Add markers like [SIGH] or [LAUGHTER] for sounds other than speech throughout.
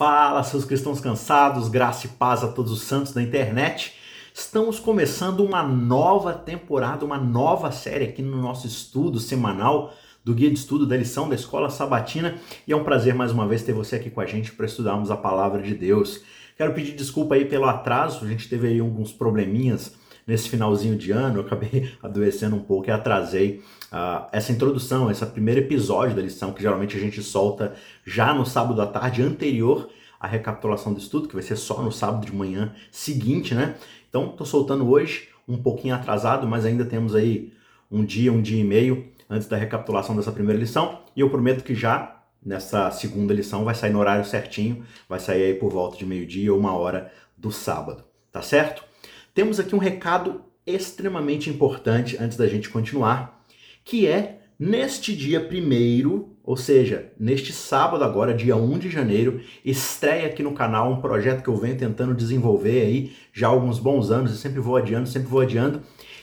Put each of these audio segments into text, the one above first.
Fala, seus cristãos cansados, graça e paz a todos os santos da internet. Estamos começando uma nova temporada, uma nova série aqui no nosso estudo semanal do Guia de Estudo da lição da Escola Sabatina. E é um prazer mais uma vez ter você aqui com a gente para estudarmos a palavra de Deus. Quero pedir desculpa aí pelo atraso, a gente teve aí alguns probleminhas nesse finalzinho de ano, eu acabei [LAUGHS] adoecendo um pouco e atrasei uh, essa introdução, esse primeiro episódio da lição, que geralmente a gente solta já no sábado à tarde anterior à recapitulação do estudo, que vai ser só no sábado de manhã seguinte, né? Então, estou soltando hoje, um pouquinho atrasado, mas ainda temos aí um dia, um dia e meio antes da recapitulação dessa primeira lição, e eu prometo que já nessa segunda lição vai sair no horário certinho, vai sair aí por volta de meio-dia ou uma hora do sábado, tá certo? Temos aqui um recado extremamente importante antes da gente continuar, que é neste dia primeiro, ou seja, neste sábado agora, dia 1 de janeiro, estreia aqui no canal um projeto que eu venho tentando desenvolver aí já há alguns bons anos, e sempre vou adiando, sempre vou adiando,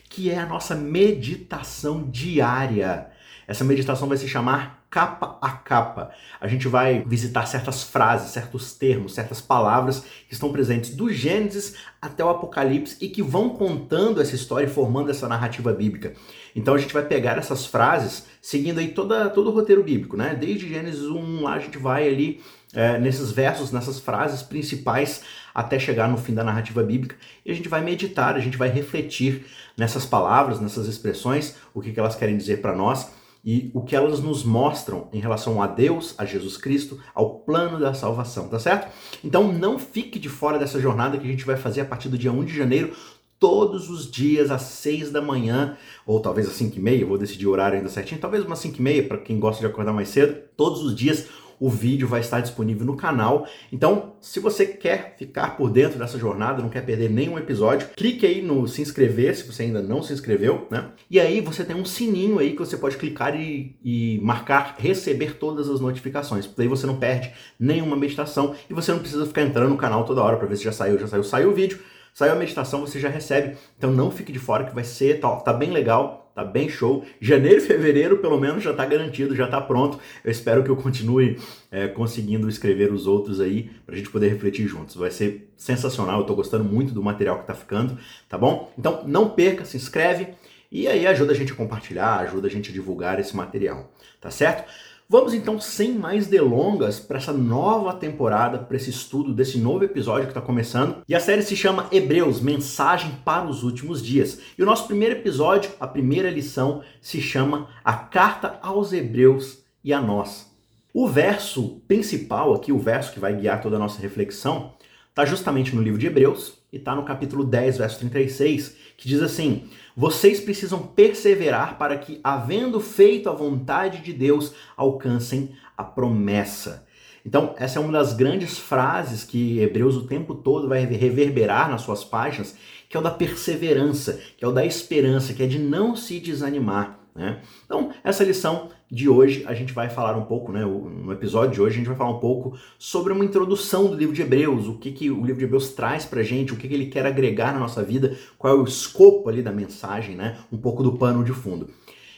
que é a nossa meditação diária. Essa meditação vai se chamar capa a capa. A gente vai visitar certas frases, certos termos, certas palavras que estão presentes do Gênesis até o Apocalipse e que vão contando essa história e formando essa narrativa bíblica. Então a gente vai pegar essas frases seguindo aí toda, todo o roteiro bíblico, né? Desde Gênesis 1 lá a gente vai ali é, nesses versos, nessas frases principais até chegar no fim da narrativa bíblica e a gente vai meditar, a gente vai refletir nessas palavras, nessas expressões, o que, que elas querem dizer para nós e o que elas nos mostram em relação a Deus, a Jesus Cristo, ao plano da salvação, tá certo? Então não fique de fora dessa jornada que a gente vai fazer a partir do dia 1 de janeiro, todos os dias às 6 da manhã, ou talvez às 5 e meia, vou decidir o horário ainda certinho, talvez umas 5 e meia para quem gosta de acordar mais cedo, todos os dias o vídeo vai estar disponível no canal. Então, se você quer ficar por dentro dessa jornada, não quer perder nenhum episódio, clique aí no se inscrever, se você ainda não se inscreveu, né? E aí você tem um sininho aí que você pode clicar e, e marcar receber todas as notificações. Daí você não perde nenhuma meditação e você não precisa ficar entrando no canal toda hora para ver se já saiu, já saiu, saiu o vídeo. Saiu a meditação, você já recebe. Então não fique de fora que vai ser, tá, tá bem legal Tá bem show. Janeiro e fevereiro, pelo menos, já tá garantido, já tá pronto. Eu espero que eu continue é, conseguindo escrever os outros aí pra gente poder refletir juntos. Vai ser sensacional. Eu tô gostando muito do material que tá ficando, tá bom? Então não perca, se inscreve e aí ajuda a gente a compartilhar, ajuda a gente a divulgar esse material, tá certo? Vamos então, sem mais delongas, para essa nova temporada, para esse estudo desse novo episódio que está começando. E a série se chama Hebreus Mensagem para os Últimos Dias. E o nosso primeiro episódio, a primeira lição, se chama A Carta aos Hebreus e a Nós. O verso principal aqui, o verso que vai guiar toda a nossa reflexão, está justamente no livro de Hebreus e está no capítulo 10, verso 36, que diz assim: Vocês precisam perseverar para que, havendo feito a vontade de Deus, alcancem a promessa. Então, essa é uma das grandes frases que Hebreus o tempo todo vai reverberar nas suas páginas, que é o da perseverança, que é o da esperança, que é de não se desanimar. Né? Então, essa lição de hoje a gente vai falar um pouco, né, no episódio de hoje a gente vai falar um pouco sobre uma introdução do livro de Hebreus, o que, que o livro de Hebreus traz pra gente, o que, que ele quer agregar na nossa vida, qual é o escopo ali da mensagem, né, um pouco do pano de fundo.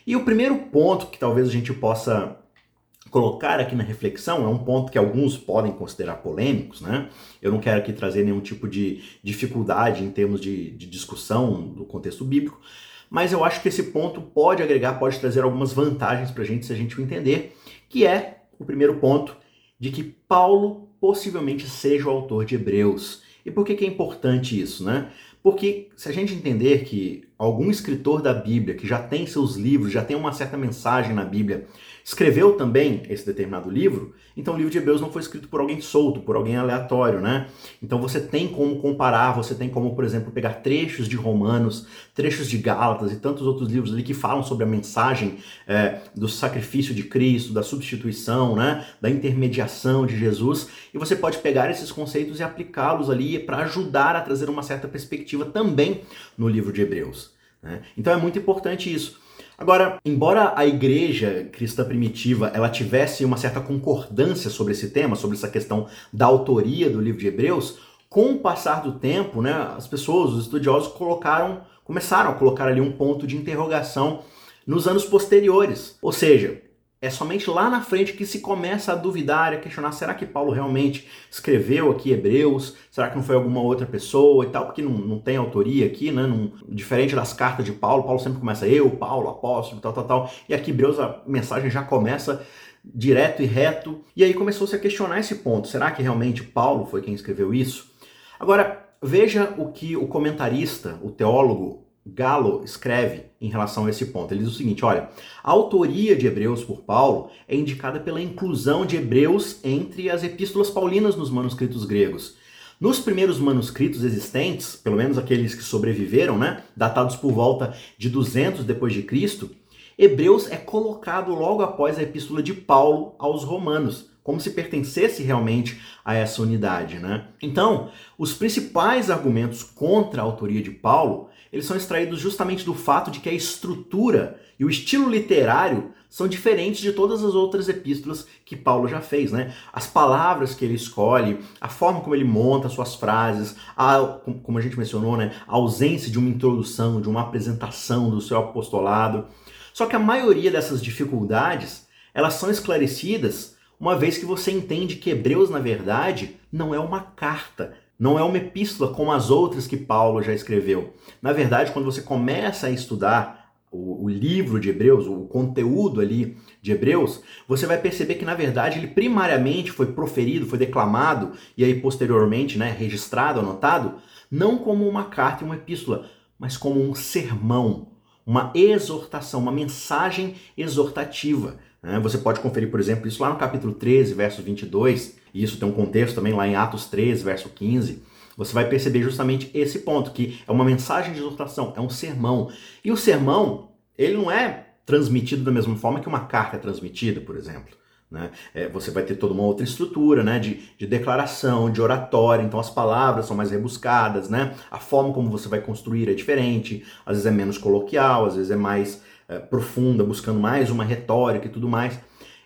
E o primeiro ponto que talvez a gente possa colocar aqui na reflexão é um ponto que alguns podem considerar polêmicos, né? Eu não quero aqui trazer nenhum tipo de dificuldade em termos de, de discussão do contexto bíblico, mas eu acho que esse ponto pode agregar, pode trazer algumas vantagens para a gente se a gente entender, que é o primeiro ponto de que Paulo possivelmente seja o autor de Hebreus. E por que, que é importante isso, né? Porque se a gente entender que algum escritor da Bíblia que já tem seus livros, já tem uma certa mensagem na Bíblia, escreveu também esse determinado livro, então o livro de Hebreus não foi escrito por alguém solto, por alguém aleatório, né? Então você tem como comparar, você tem como, por exemplo, pegar trechos de Romanos, trechos de Gálatas e tantos outros livros ali que falam sobre a mensagem é, do sacrifício de Cristo, da substituição, né? Da intermediação de Jesus, e você pode pegar esses conceitos e aplicá-los ali para ajudar a trazer uma certa perspectiva também no livro de Hebreus. Né? Então é muito importante isso. Agora, embora a igreja cristã primitiva ela tivesse uma certa concordância sobre esse tema, sobre essa questão da autoria do livro de Hebreus, com o passar do tempo, né, as pessoas, os estudiosos colocaram, começaram a colocar ali um ponto de interrogação nos anos posteriores. Ou seja, é somente lá na frente que se começa a duvidar, a questionar: será que Paulo realmente escreveu aqui Hebreus? Será que não foi alguma outra pessoa e tal? Porque não, não tem autoria aqui, né? Não, diferente das cartas de Paulo, Paulo sempre começa eu, Paulo, apóstolo, tal, tal, tal. E aqui Hebreus a mensagem já começa direto e reto. E aí começou-se a questionar esse ponto: será que realmente Paulo foi quem escreveu isso? Agora, veja o que o comentarista, o teólogo Galo escreve em relação a esse ponto. Ele diz o seguinte: olha, a autoria de Hebreus por Paulo é indicada pela inclusão de Hebreus entre as epístolas paulinas nos manuscritos gregos. Nos primeiros manuscritos existentes, pelo menos aqueles que sobreviveram, né, datados por volta de 200 depois de Cristo, Hebreus é colocado logo após a epístola de Paulo aos Romanos, como se pertencesse realmente a essa unidade, né? Então, os principais argumentos contra a autoria de Paulo eles são extraídos justamente do fato de que a estrutura e o estilo literário são diferentes de todas as outras epístolas que Paulo já fez, né? As palavras que ele escolhe, a forma como ele monta suas frases, a, como a gente mencionou, né? A ausência de uma introdução, de uma apresentação do seu apostolado. Só que a maioria dessas dificuldades, elas são esclarecidas uma vez que você entende que Hebreus, na verdade, não é uma carta, não é uma epístola como as outras que Paulo já escreveu. Na verdade, quando você começa a estudar o, o, livro de Hebreus, o conteúdo ali de Hebreus, você vai perceber que na verdade ele primariamente foi proferido, foi declamado e aí posteriormente, né, registrado, anotado, não como uma carta e uma epístola, mas como um sermão, uma exortação, uma mensagem exortativa. Né? Você pode conferir, por exemplo, isso lá no capítulo 13, verso 22, e isso tem um contexto também lá em Atos 13, verso 15. Você vai perceber justamente esse ponto, que é uma mensagem de exortação, é um sermão. E o sermão, ele não é transmitido da mesma forma que uma carta é transmitida, por exemplo. Né? É, você vai ter toda uma outra estrutura né? de, de declaração, de oratória, então as palavras são mais rebuscadas, né? a forma como você vai construir é diferente, às vezes é menos coloquial, às vezes é mais é, profunda, buscando mais uma retórica e tudo mais.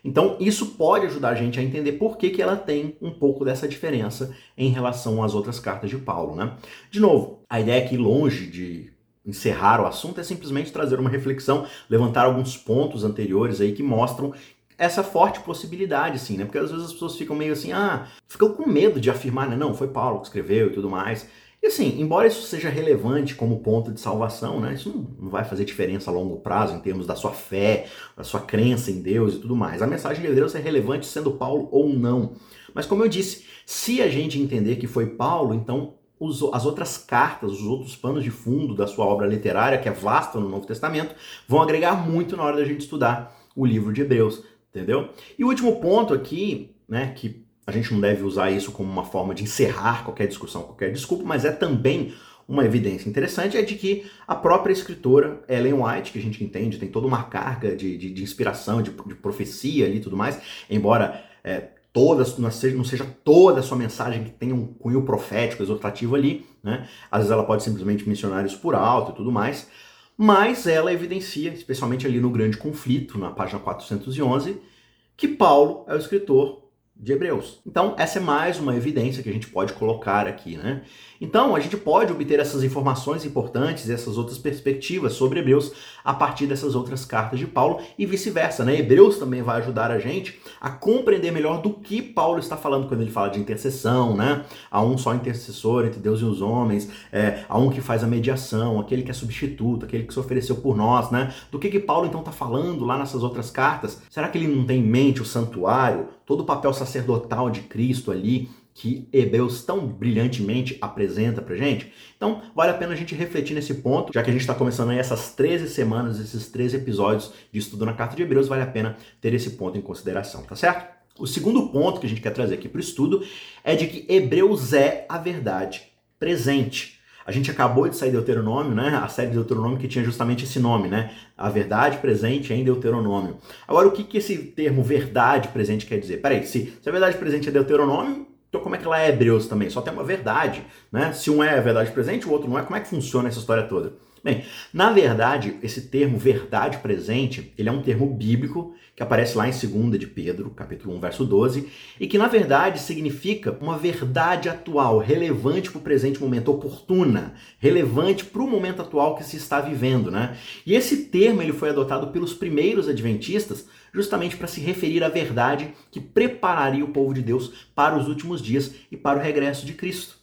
Então, isso pode ajudar a gente a entender por que, que ela tem um pouco dessa diferença em relação às outras cartas de Paulo. Né? De novo, a ideia aqui, longe de encerrar o assunto, é simplesmente trazer uma reflexão, levantar alguns pontos anteriores aí que mostram essa forte possibilidade, sim, né? Porque às vezes as pessoas ficam meio assim, ah, ficam com medo de afirmar, né? Não, foi Paulo que escreveu e tudo mais. E assim, embora isso seja relevante como ponto de salvação, né, isso não, vai fazer diferença a longo prazo em termos da sua fé, da sua crença em Deus e tudo mais. A mensagem de Deus é relevante sendo Paulo ou não. Mas como eu disse, se a gente entender que foi Paulo, então as outras cartas, os outros panos de fundo da sua obra literária, que é vasta no Novo Testamento, vão agregar muito na hora da gente estudar o livro de Hebreus, entendeu? E o último ponto aqui, né, que a gente não deve usar isso como uma forma de encerrar qualquer discussão, qualquer desculpa, mas é também uma evidência interessante é de que a própria escritora Ellen White, que a gente entende, tem toda uma carga de, de, de inspiração, de, de, profecia ali e tudo mais, embora é, toda, não seja, não seja toda a sua mensagem que tenha um cunho profético, exortativo ali, né? Às vezes ela pode simplesmente mencionar isso por alto e tudo mais, mas ela evidencia, especialmente ali no Grande Conflito, na página 411, que Paulo é o escritor de Hebreus. Então, essa é mais uma evidência que a gente pode colocar aqui, né? Então, a gente pode obter essas informações importantes, essas outras perspectivas sobre Hebreus a partir dessas outras cartas de Paulo e vice-versa, né? Hebreus também vai ajudar a gente a compreender melhor do que Paulo está falando quando ele fala de intercessão, né? Há um só intercessor entre Deus e os homens, é, há um que faz a mediação, aquele que é substituto, aquele que se ofereceu por nós, né? Do que que Paulo então está falando lá nessas outras cartas? Será que ele não tem em mente o santuário, todo o papel sacerdotal de Cristo ali? que Hebreus tão brilhantemente apresenta pra gente. Então, vale a pena a gente refletir nesse ponto, já que a gente está começando aí essas 13 semanas, esses 13 episódios de estudo na carta de Hebreus, vale a pena ter esse ponto em consideração, tá certo? O segundo ponto que a gente quer trazer aqui para o estudo é de que Hebreus é a verdade presente. A gente acabou de sair de Deuteronômio, né? A série de Deuteronômio que tinha justamente esse nome, né? A verdade presente em Deuteronômio. Agora, o que, que esse termo verdade presente quer dizer? Peraí, se, se a verdade presente é Deuteronômio, então, como é que ela é Hebreus também? Só tem uma verdade, né? Se um é a verdade presente, o outro não é, como é que funciona essa história toda? Bem, na verdade, esse termo verdade presente, ele é um termo bíblico que aparece lá em 2 de Pedro, capítulo 1, verso 12, e que na verdade significa uma verdade atual, relevante para o presente momento, oportuna, relevante para o momento atual que se está vivendo, né? E esse termo ele foi adotado pelos primeiros adventistas justamente para se referir à verdade que prepararia o povo de Deus para os últimos dias e para o regresso de Cristo.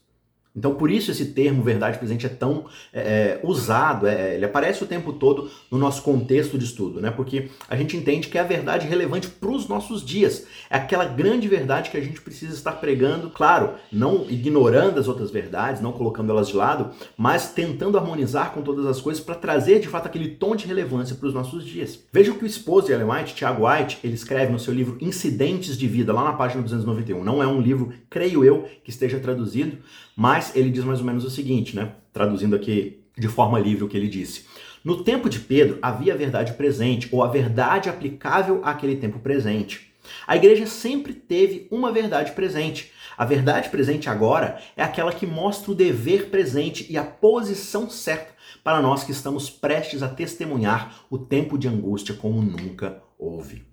Então, por isso esse termo verdade presente é tão é, é, usado, é, ele aparece o tempo todo no nosso contexto de estudo, né? Porque a gente entende que é a verdade relevante para os nossos dias. É aquela grande verdade que a gente precisa estar pregando, claro, não ignorando as outras verdades, não colocando elas de lado, mas tentando harmonizar com todas as coisas para trazer de fato aquele tom de relevância para os nossos dias. Veja o que o esposo de Ellen White, Tiago White, ele escreve no seu livro Incidentes de Vida, lá na página 291. Não é um livro, creio eu, que esteja traduzido, mas ele diz mais ou menos o seguinte, né? Traduzindo aqui de forma livre o que ele disse. No tempo de Pedro havia a verdade presente, ou a verdade aplicável àquele tempo presente. A igreja sempre teve uma verdade presente. A verdade presente agora é aquela que mostra o dever presente e a posição certa para nós que estamos prestes a testemunhar o tempo de angústia como nunca houve.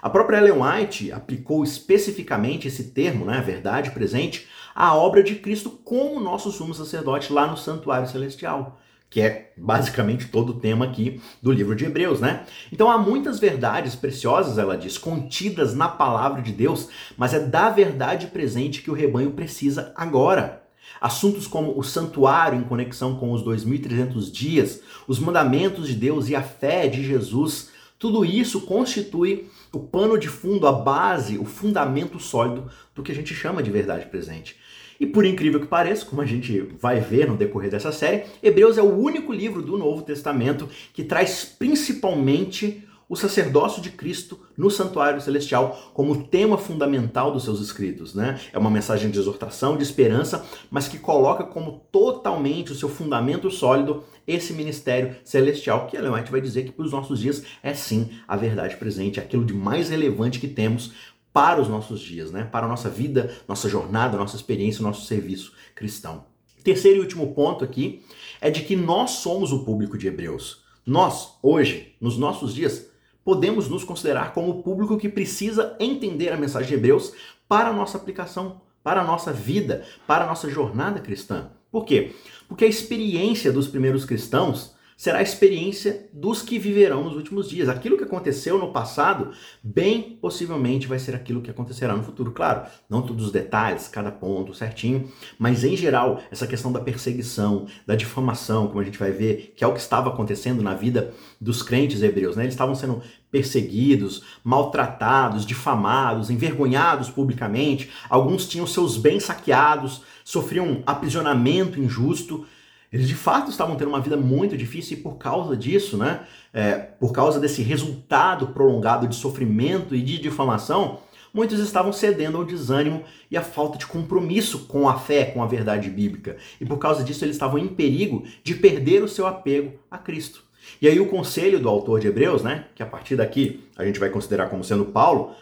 A própria Ellen White aplicou especificamente esse termo, né, verdade presente, a obra de Cristo como nosso sumo sacerdote lá no santuário celestial, que é basicamente todo o tema aqui do livro de Hebreus, né? Então há muitas verdades preciosas, ela diz, contidas na palavra de Deus, mas é da verdade presente que o rebanho precisa agora. Assuntos como o santuário em conexão com os 2300 dias, os mandamentos de Deus e a fé de Jesus, tudo isso constitui o pano de fundo, a base, o fundamento sólido do que a gente chama de verdade presente. E por incrível que pareça, como a gente vai ver no decorrer dessa série, Hebreus é o único livro do Novo Testamento que traz principalmente o sacerdócio de Cristo no santuário celestial como tema fundamental dos seus escritos, né? É uma mensagem de exortação, de esperança, mas que coloca como totalmente o seu fundamento sólido esse ministério celestial, que Ellen White vai dizer que para os nossos dias é sim a verdade presente, aquilo de mais relevante que temos para os nossos dias, né? para a nossa vida, nossa jornada, nossa experiência, nosso serviço cristão. Terceiro e último ponto aqui é de que nós somos o público de Hebreus. Nós, hoje, nos nossos dias, podemos nos considerar como o público que precisa entender a mensagem de Hebreus para a nossa aplicação, para a nossa vida, para a nossa jornada cristã. Por quê? Porque a experiência dos primeiros cristãos será a experiência dos que viverão nos últimos dias. Aquilo que aconteceu no passado, bem possivelmente vai ser aquilo que acontecerá no futuro. Claro, não todos os detalhes, cada ponto certinho, mas em geral, essa questão da perseguição, da difamação, como a gente vai ver, que é o que estava acontecendo na vida dos crentes hebreus, né? Eles estavam sendo perseguidos, maltratados, difamados, envergonhados publicamente, alguns tinham seus bens saqueados, sofriam aprisionamento injusto. Eles de fato estavam tendo uma vida muito difícil e por causa disso, né, é, por causa desse resultado prolongado de sofrimento e de difamação, muitos estavam cedendo ao desânimo e à falta de compromisso com a fé, com a verdade bíblica. E por causa disso eles estavam em perigo de perder o seu apego a Cristo. E aí o conselho do autor de Hebreus, né, que a partir daqui a gente vai considerar como sendo Paulo,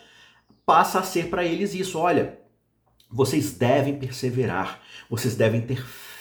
passa a ser para eles isso, olha, vocês devem perseverar, vocês devem ter fé,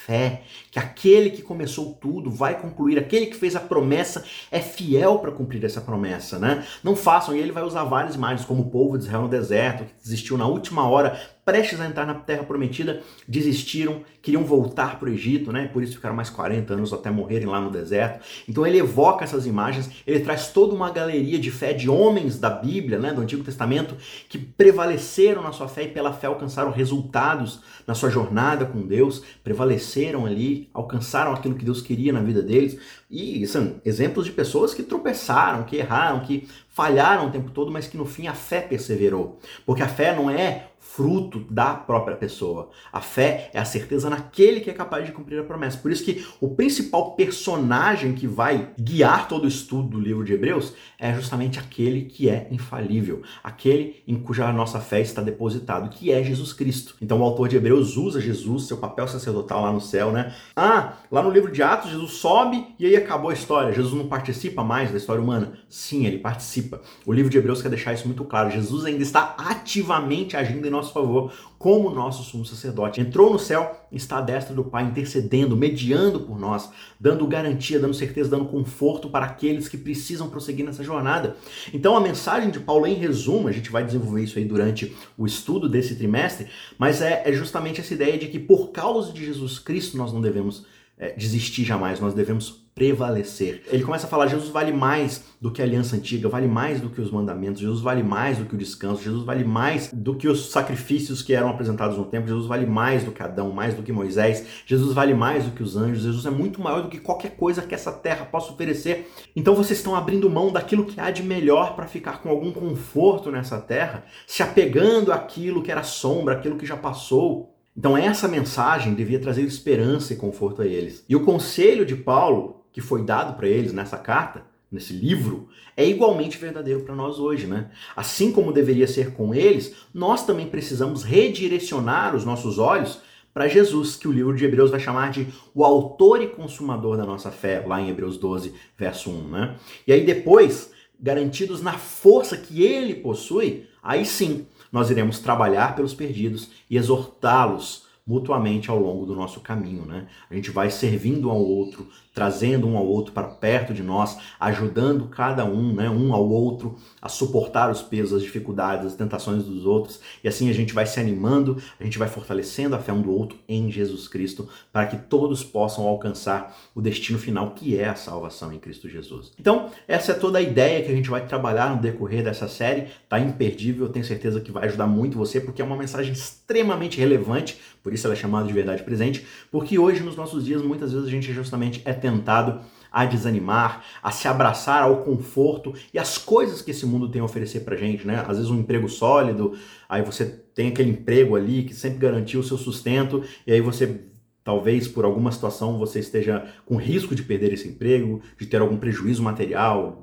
que aquele que começou tudo vai concluir, aquele que fez a promessa é fiel para cumprir essa promessa, né? Não façam, e ele vai usar várias imagens, como o povo de Israel no deserto, que desistiu na última hora, prestes a entrar na terra prometida, desistiram, queriam voltar para o Egito, né? Por isso ficaram mais 40 anos até morrerem lá no deserto. Então ele evoca essas imagens, ele traz toda uma galeria de fé de homens da Bíblia, né, do Antigo Testamento, que prevaleceram na sua fé e pela fé alcançaram resultados na sua jornada com Deus, prevaleceram ali, alcançaram aquilo que Deus queria na vida deles. E são exemplos de pessoas que tropeçaram, que erraram, que falharam o tempo todo, mas que no fim a fé perseverou. Porque a fé não é fruto da própria pessoa. A fé é a certeza naquele que é capaz de cumprir a promessa. Por isso que o principal personagem que vai guiar todo o estudo do livro de Hebreus é justamente aquele que é infalível, aquele em cuja nossa fé está depositado, que é Jesus Cristo. Então o autor de Hebreus usa Jesus, seu papel sacerdotal lá no céu, né? Ah, lá no livro de Atos, Jesus sobe e aí acabou a história. Jesus não participa mais da história humana. Sim, ele participa. O livro de Hebreus quer deixar isso muito claro. Jesus ainda está ativamente agindo em nosso favor, como nosso sumo sacerdote. Entrou no céu, está à destra do Pai, intercedendo, mediando por nós, dando garantia, dando certeza, dando conforto para aqueles que precisam prosseguir nessa jornada. Então a mensagem de Paulo, em resumo, a gente vai desenvolver isso aí durante o estudo desse trimestre, mas é, é justamente essa ideia de que por causa de Jesus Cristo nós não devemos é, desistir jamais, nós devemos prevalecer. Ele começa a falar: Jesus vale mais do que a aliança antiga, vale mais do que os mandamentos, Jesus vale mais do que o descanso, Jesus vale mais do que os sacrifícios que eram apresentados no templo, Jesus vale mais do que Adão, mais do que Moisés, Jesus vale mais do que os anjos, Jesus é muito maior do que qualquer coisa que essa terra possa oferecer. Então vocês estão abrindo mão daquilo que há de melhor para ficar com algum conforto nessa terra, se apegando àquilo que era sombra, aquilo que já passou. Então essa mensagem devia trazer esperança e conforto a eles. E o conselho de Paulo que foi dado para eles nessa carta, nesse livro, é igualmente verdadeiro para nós hoje, né? Assim como deveria ser com eles, nós também precisamos redirecionar os nossos olhos para Jesus, que o livro de Hebreus vai chamar de o autor e consumador da nossa fé, lá em Hebreus 12, verso 1, né? E aí depois, garantidos na força que ele possui, aí sim, nós iremos trabalhar pelos perdidos e exortá-los mutuamente ao longo do nosso caminho, né? A gente vai servindo ao outro, trazendo um ao outro para perto de nós, ajudando cada um, né, um ao outro a suportar os pesos, as dificuldades, as tentações dos outros, e assim a gente vai se animando, a gente vai fortalecendo a fé um do outro em Jesus Cristo, para que todos possam alcançar o destino final que é a salvação em Cristo Jesus. Então, essa é toda a ideia que a gente vai trabalhar no decorrer dessa série, tá imperdível, eu tenho certeza que vai ajudar muito você, porque é uma mensagem extremamente relevante, por isso ela é chamada de verdade presente, porque hoje nos nossos dias muitas vezes a gente justamente é tentado a desanimar, a se abraçar ao conforto e às coisas que esse mundo tem a oferecer pra gente, né? Às vezes um emprego sólido, aí você tem aquele emprego ali que sempre garantiu o seu sustento e aí você talvez por alguma situação você esteja com risco de perder esse emprego, de ter algum prejuízo material,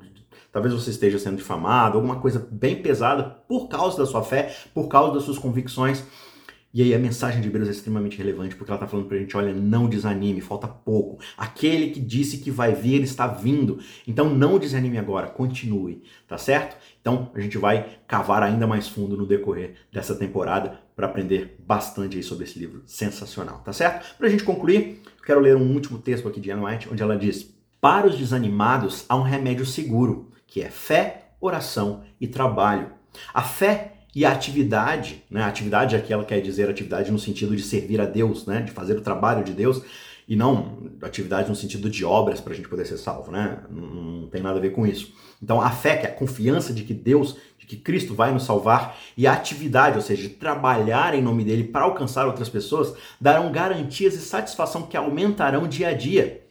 talvez você esteja sendo difamado, alguma coisa bem pesada por causa da sua fé, por causa das suas convicções. E aí a mensagem de Hebreus é extremamente relevante porque ela está falando para a gente, olha, não desanime, falta pouco. Aquele que disse que vai vir está vindo. Então não desanime agora, continue, tá certo? Então a gente vai cavar ainda mais fundo no decorrer dessa temporada para aprender bastante aí sobre esse livro sensacional, tá certo? Para a gente concluir, quero ler um último texto aqui de Anne White, onde ela diz: Para os desanimados há um remédio seguro, que é fé, oração e trabalho. A fé e a atividade, né? A atividade aqui ela quer dizer atividade no sentido de servir a Deus, né? De fazer o trabalho de Deus e não atividade no sentido de obras para a gente poder ser salvo, né? Não, não, tem nada a ver com isso. Então a fé, que é a confiança de que Deus, de que Cristo vai nos salvar, e a atividade, ou seja, de trabalhar em nome dele para alcançar outras pessoas, darão garantias e satisfação que aumentarão dia a dia.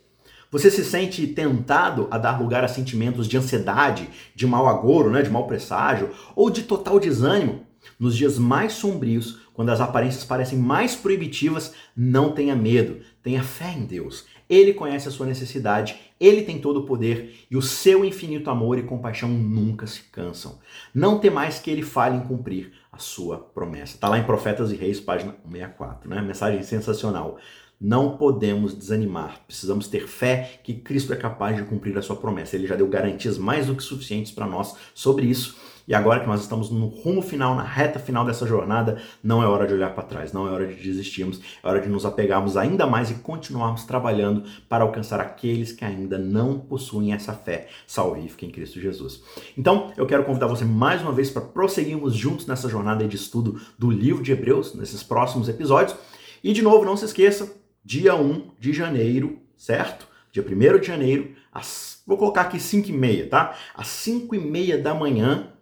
Você se sente tentado a dar lugar a sentimentos de ansiedade, de mau agouro, né, de mau presságio ou de total desânimo? Nos dias mais sombrios, quando as aparências parecem mais proibitivas, não tenha medo, tenha fé em Deus. Ele conhece a sua necessidade, ele tem todo o poder e o seu infinito amor e compaixão nunca se cansam. Não tem mais que ele fale em cumprir a sua promessa. Está lá em Profetas e Reis, página 164, né? Mensagem sensacional. Não podemos desanimar. Precisamos ter fé que Cristo é capaz de cumprir a sua promessa. Ele já deu garantias mais do que suficientes para nós sobre isso. E agora que nós estamos no rumo final, na reta final dessa jornada, não é hora de olhar para trás, não é hora de desistirmos, é hora de nos apegarmos ainda mais e continuarmos trabalhando para alcançar aqueles que ainda não possuem essa fé salvífica em Cristo Jesus. Então, eu quero convidar você mais uma vez para prosseguirmos juntos nessa jornada de estudo do livro de Hebreus, nesses próximos episódios. E de novo, não se esqueça, dia 1 de janeiro, certo? Dia 1 de janeiro, às, vou colocar aqui 5 e meia, tá? Às 5 e meia da manhã,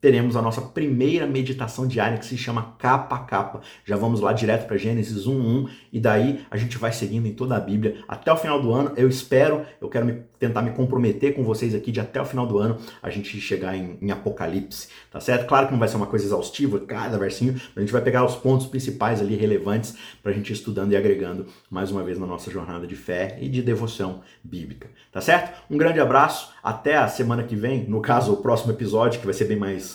teremos a nossa primeira meditação diária que se chama capa a capa. Já vamos lá direto para Gênesis 1:1 e daí a gente vai seguindo em toda a Bíblia até o final do ano. Eu espero, eu quero me, tentar me comprometer com vocês aqui de até o final do ano a gente chegar em, em, Apocalipse, tá certo? Claro que não vai ser uma coisa exaustiva cada versinho, a gente vai pegar os pontos principais ali relevantes para a gente ir estudando e agregando mais uma vez na nossa jornada de fé e de devoção bíblica, tá certo? Um grande abraço, até a semana que vem, no caso o próximo episódio que vai ser bem mais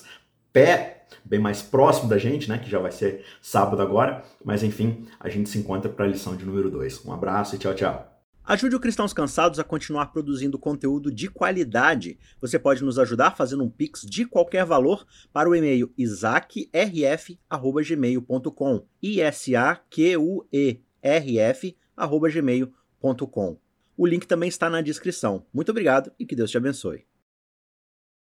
pé, bem mais próximo da gente, né? Que já vai ser sábado agora. Mas enfim, a gente se encontra para a lição de número 2. Um abraço e tchau, tchau. Ajude o Cristãos Cansados a continuar produzindo conteúdo de qualidade. Você pode nos ajudar fazendo um pix de qualquer valor para o e-mail isaacrf@gmail.com. I S A Q U E R F@gmail.com. O link também está na descrição. Muito obrigado e que Deus te abençoe.